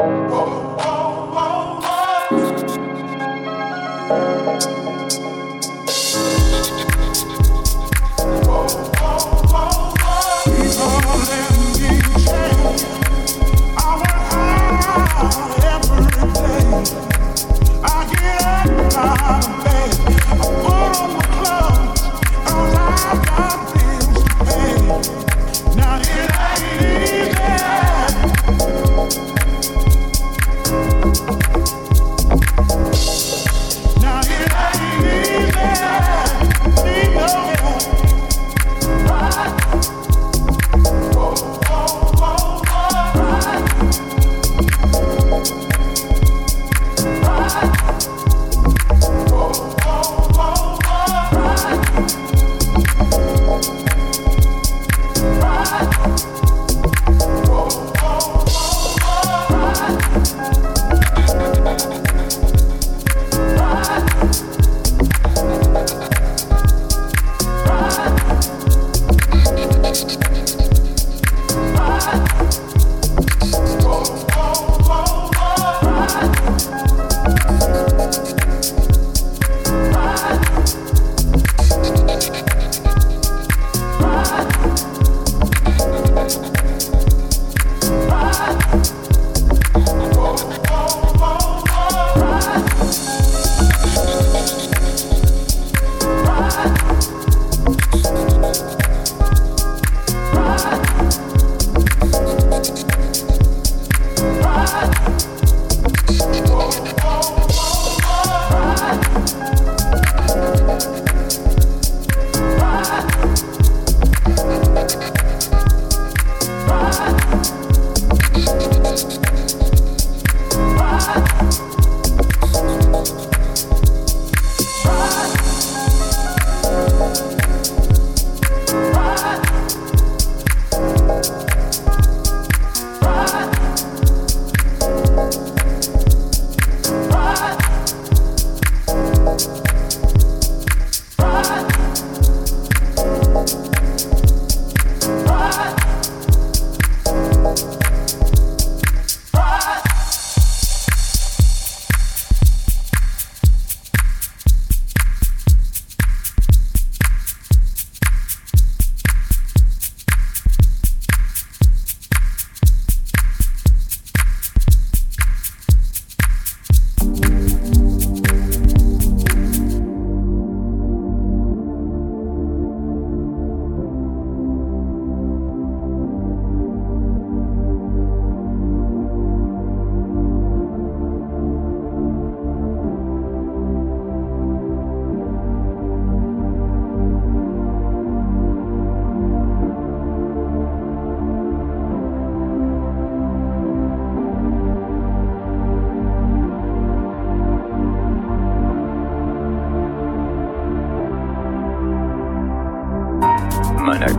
Whoa.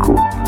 cool.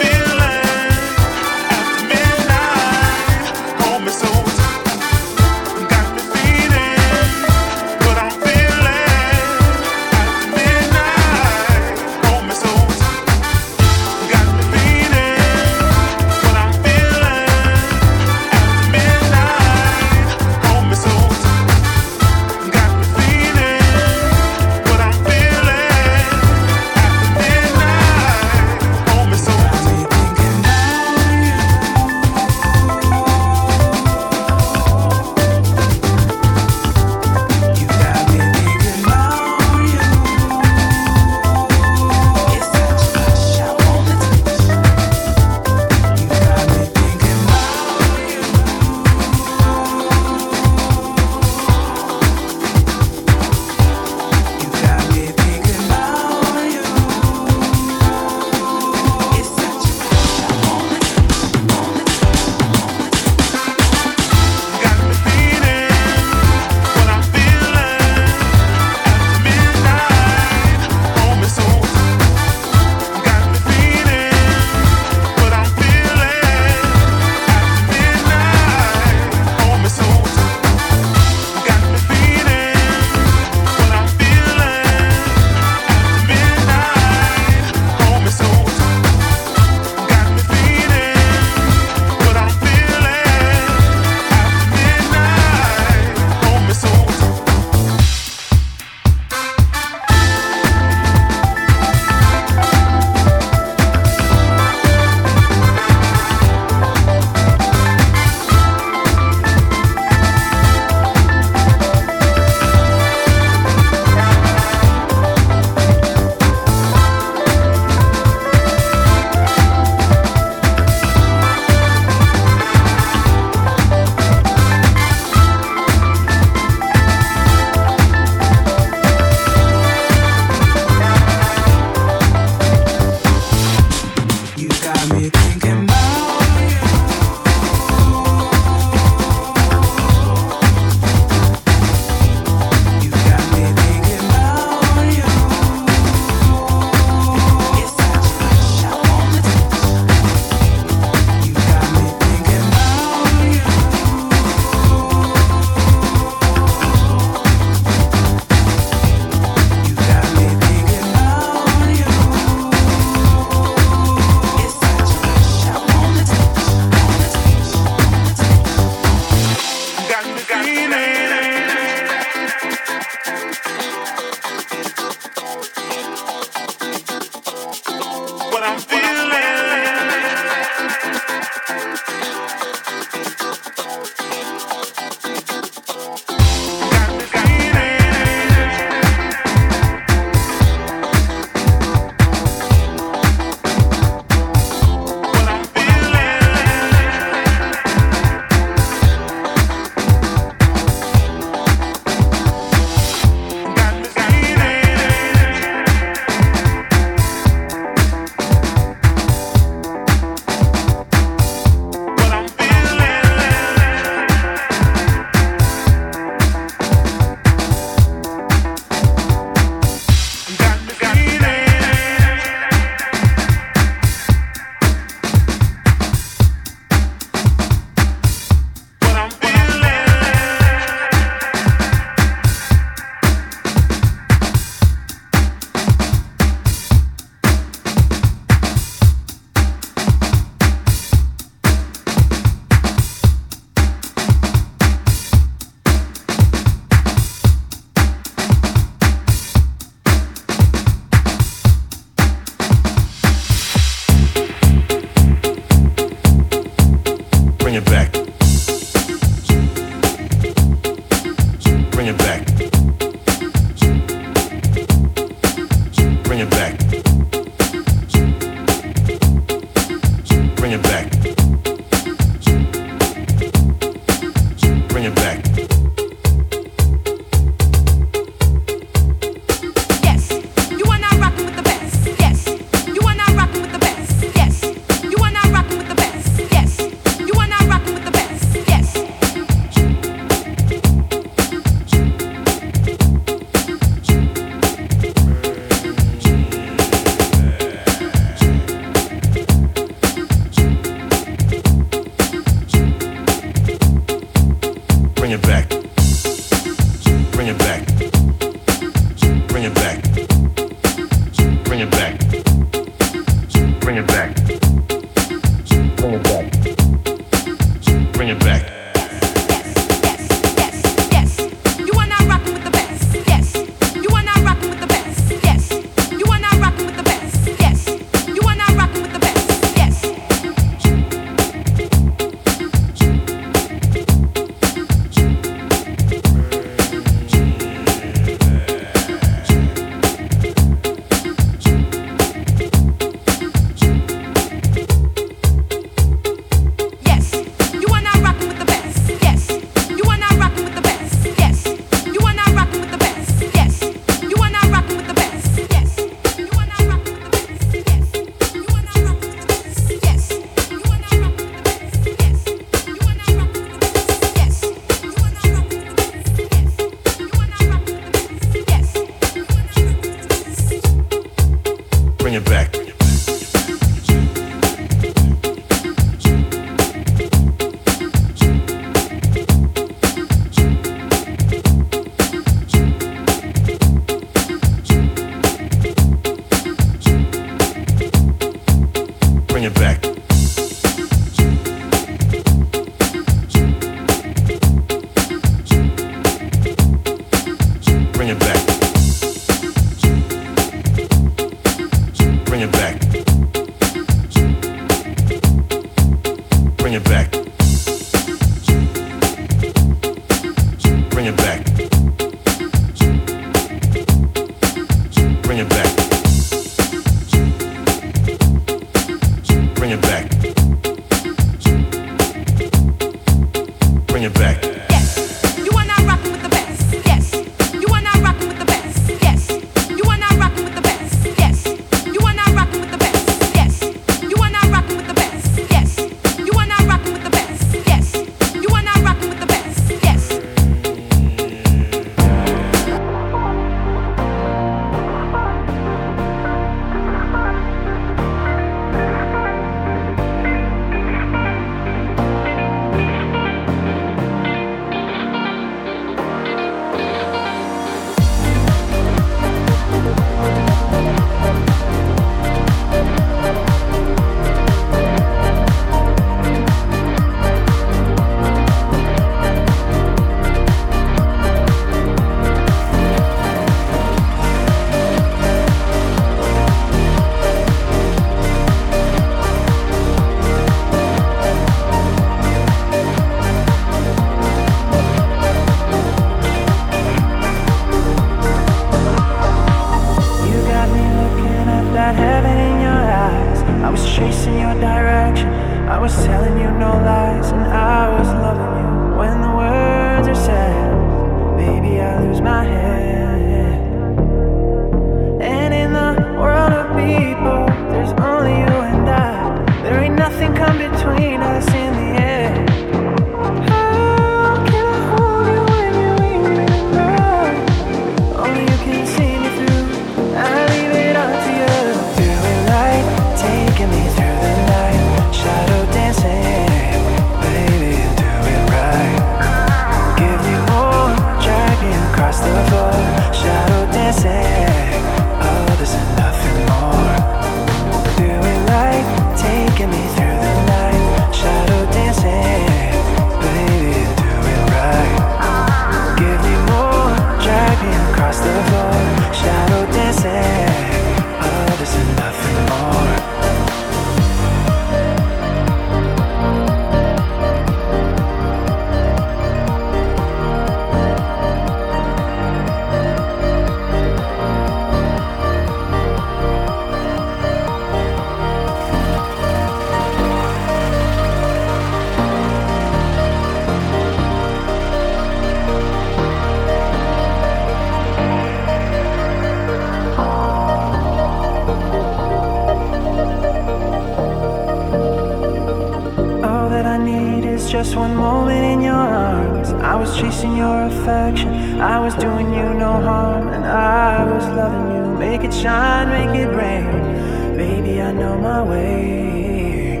One moment in your arms. I was chasing your affection. I was doing you no harm, and I was loving you. Make it shine, make it rain. Baby, I know my way.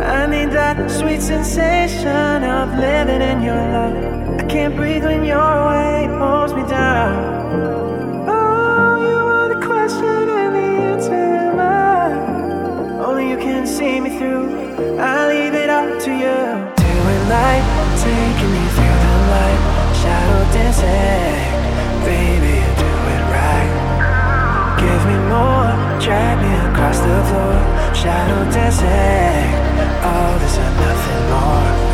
I need that sweet sensation of living in your love. I can't breathe when your weight pulls me down. Oh, you are the question and the answer. Only you can see me through. I to you. Doing light, taking me through the light, shadow dancing. Baby, do it right. Give me more, drag me across the floor, shadow dancing. All this and nothing more.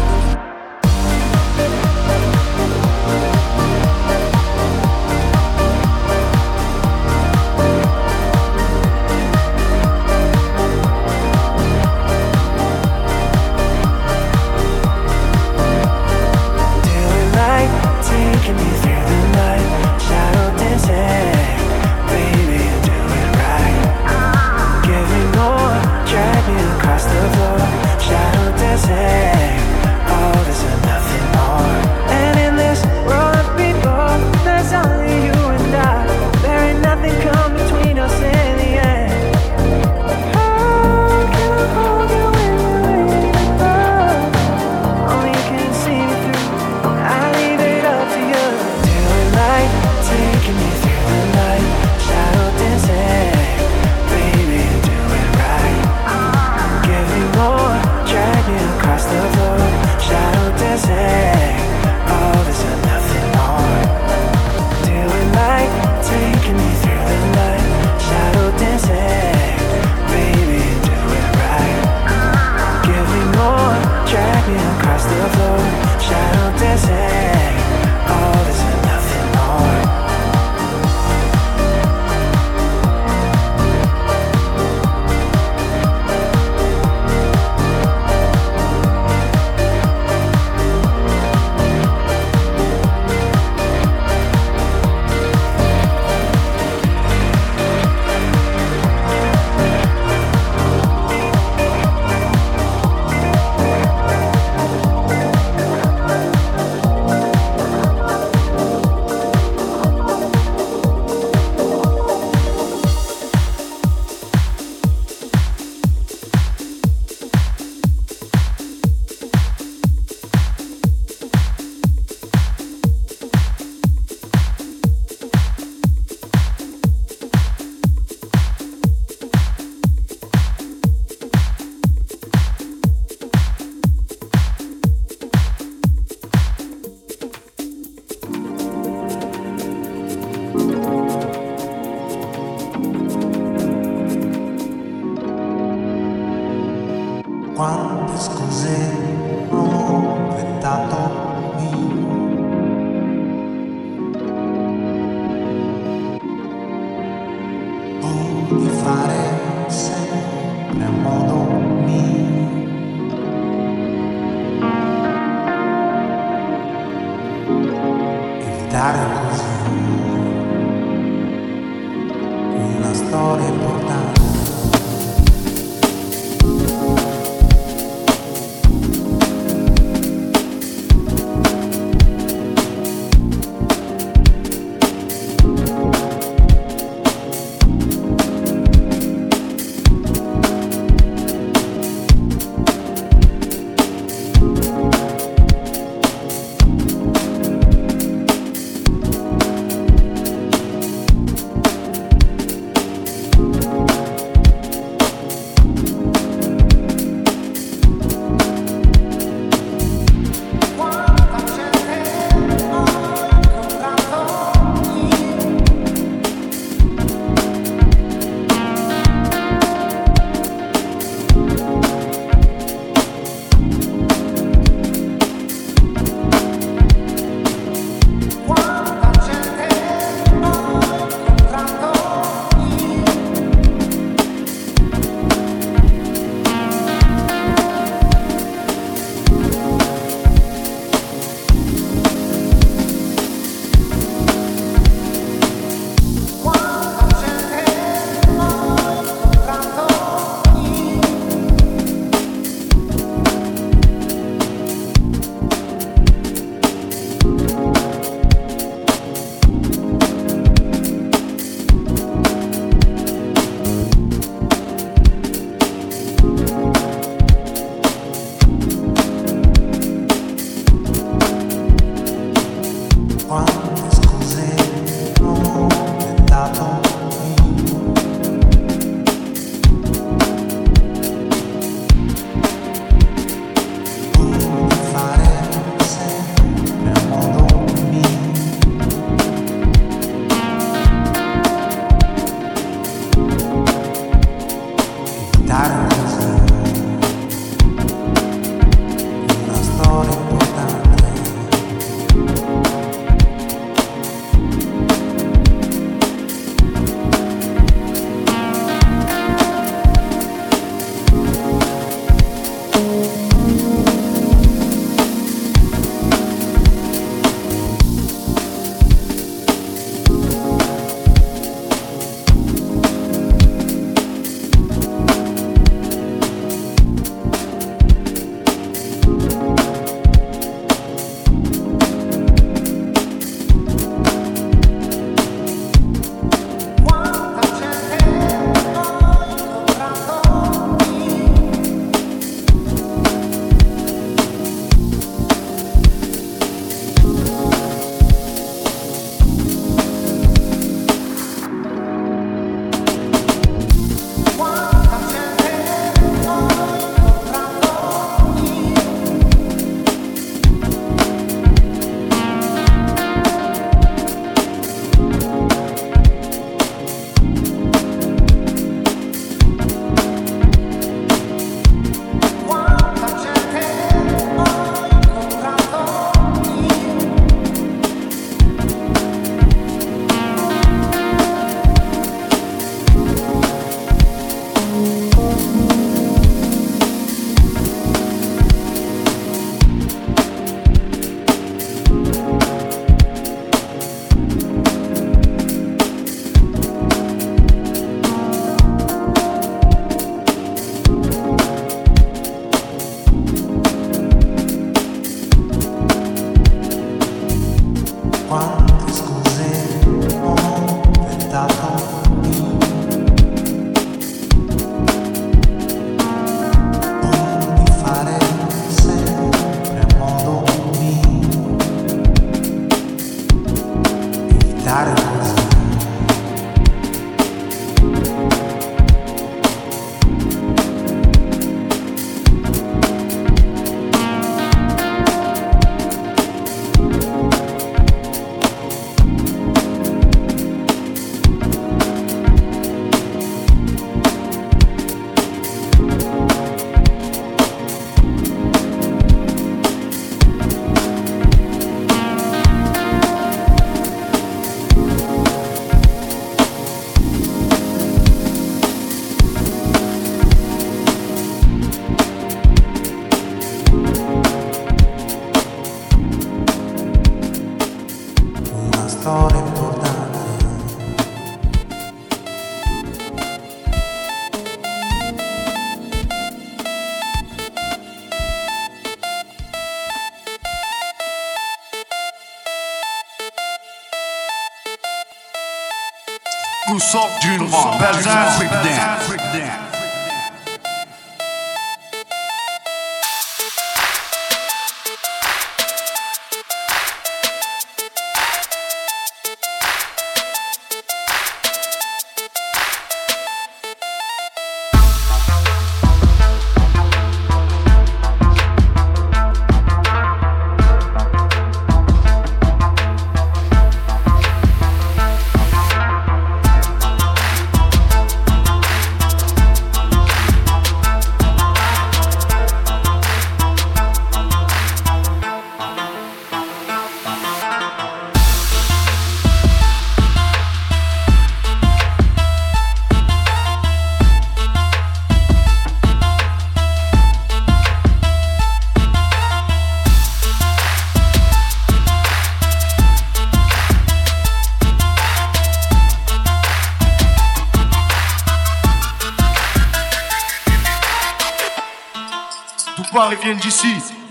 D'une ronde.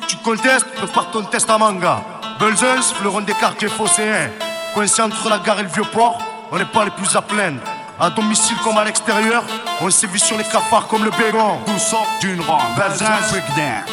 Tu contestes, prépare ton test à manga. Belzens, fleuron des quartiers phocéens. Coincé entre la gare et le vieux port, on n'est pas les plus à plaindre. À domicile comme à l'extérieur, on sévit sur les cafards comme le bégon. Tout sort d'une ronde. Belzin, breakdown.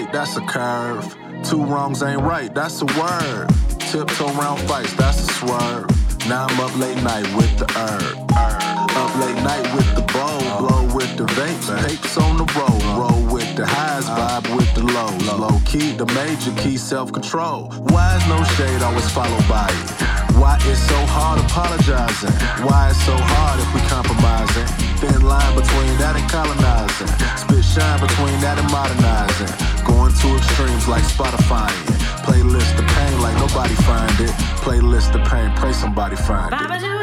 Sight, that's a curve. Two wrongs ain't right, that's a word. Tiptoe round fights, that's a swerve. Now I'm up late night with the herb. Up late night with the bowl, blow with the vapes, papes on the road. Roll with the highs, vibe with the lows. Low key, the major key, self control. Why is no shade always followed by it? Why it's so hard apologizing? Why it's so hard if we compromising? Thin line between that and colonizing. Spit shine between that and modernizing. Going to extremes like Spotify. Playlist the pain like nobody find it. Playlist the pain, pray somebody find it.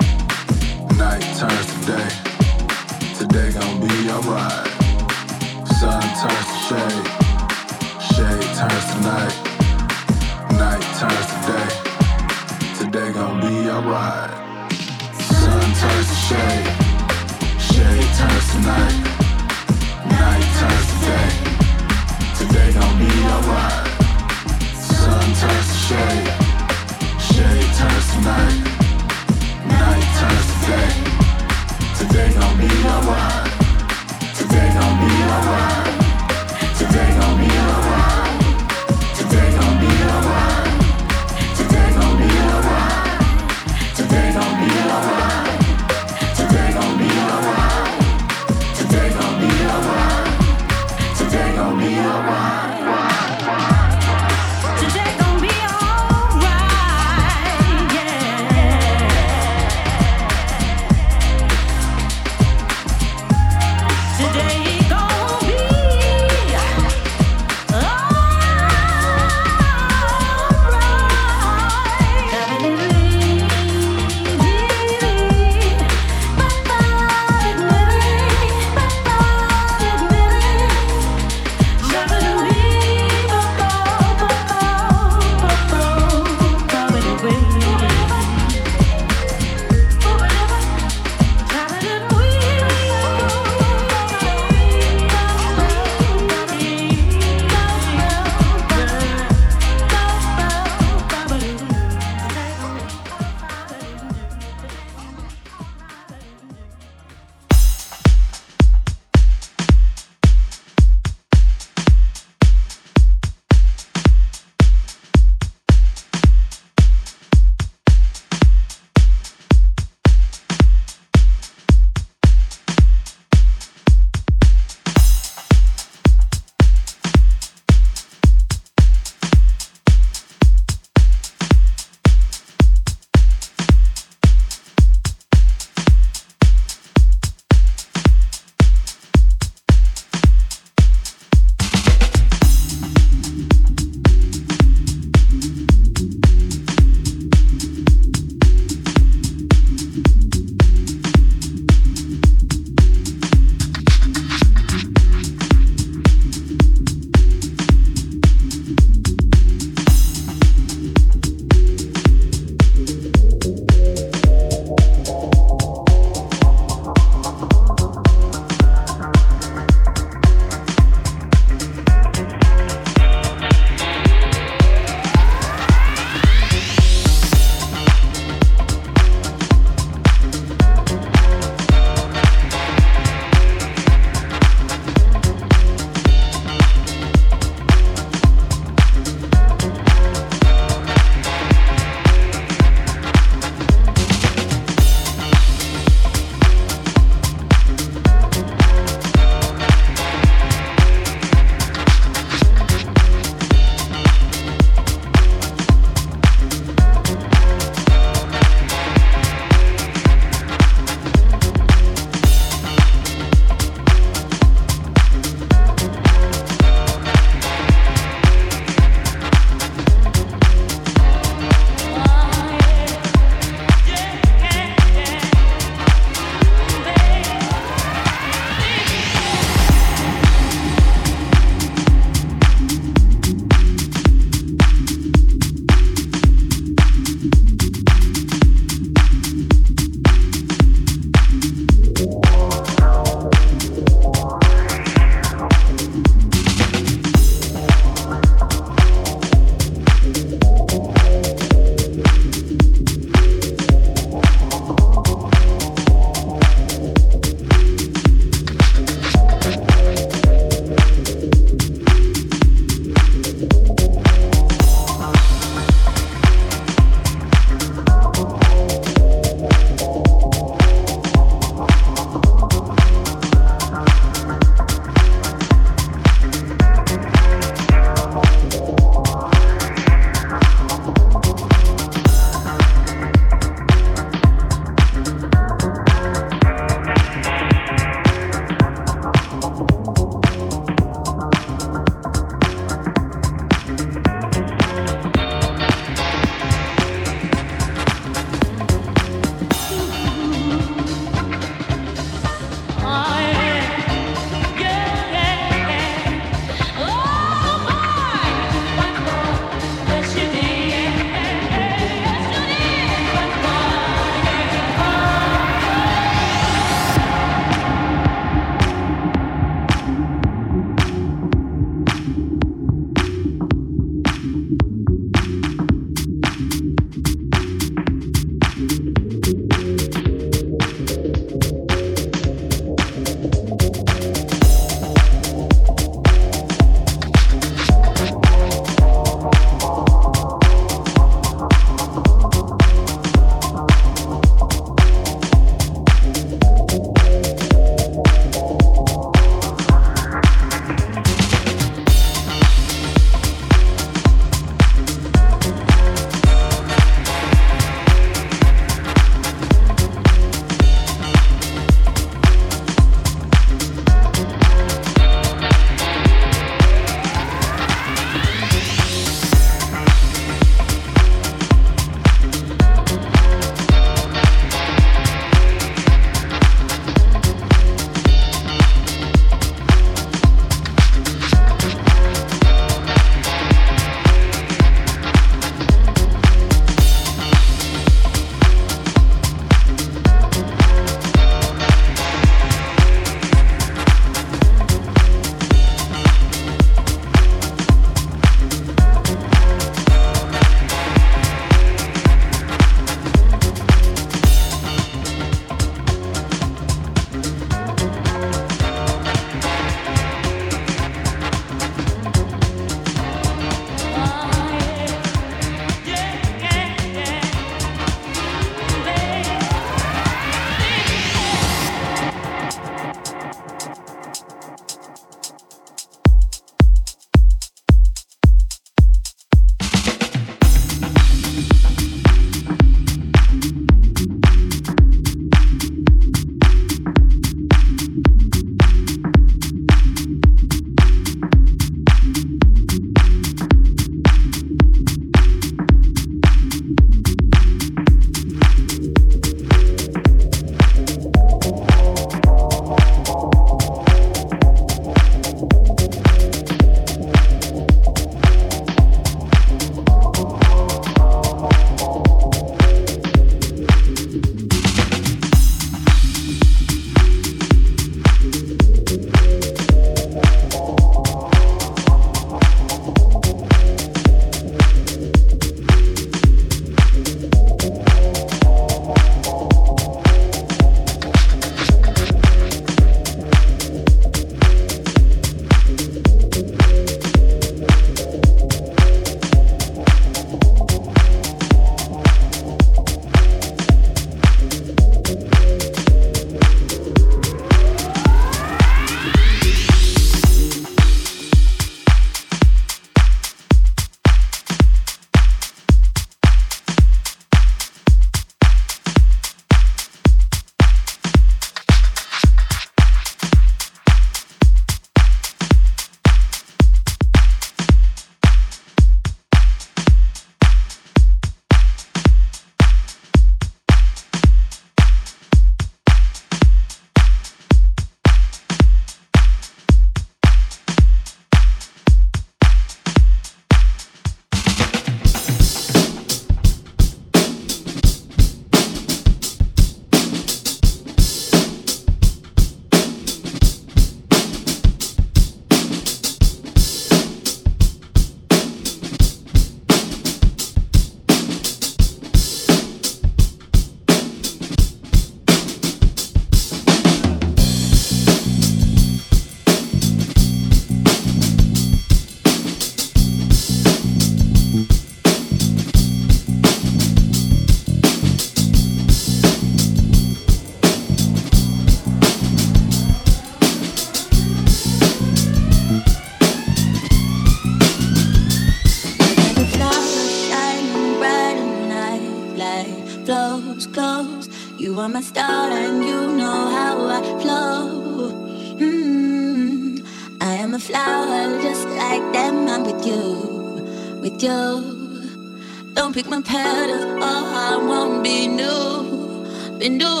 My petals, or I won't be new, be new.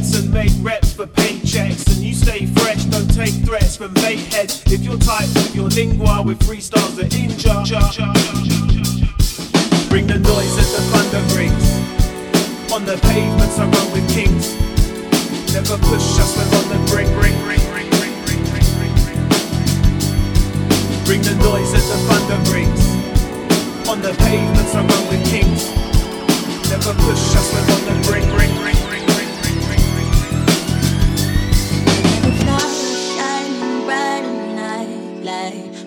sets and make reps for paychecks. And you stay fresh, don't take threats from bait heads. If you're tight with your lingua with freestyles that injure, bring the noise as the thunder rings. On the pavements, I run with kings. Never push us, we're on the brink, ring, ring, ring, ring, ring, ring, ring, ring. Bring the noise as the thunder rings. On the pavements, I run with kings. Never push us, we're on the brink, ring, ring.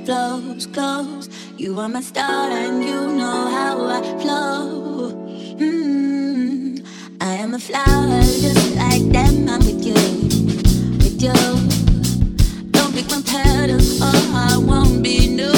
blows, close. You are my star and you know how I flow. Mm-hmm. I am a flower just like them. I'm with you, with you. Don't break my petals, or I won't be new.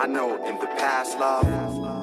I know in the past, love.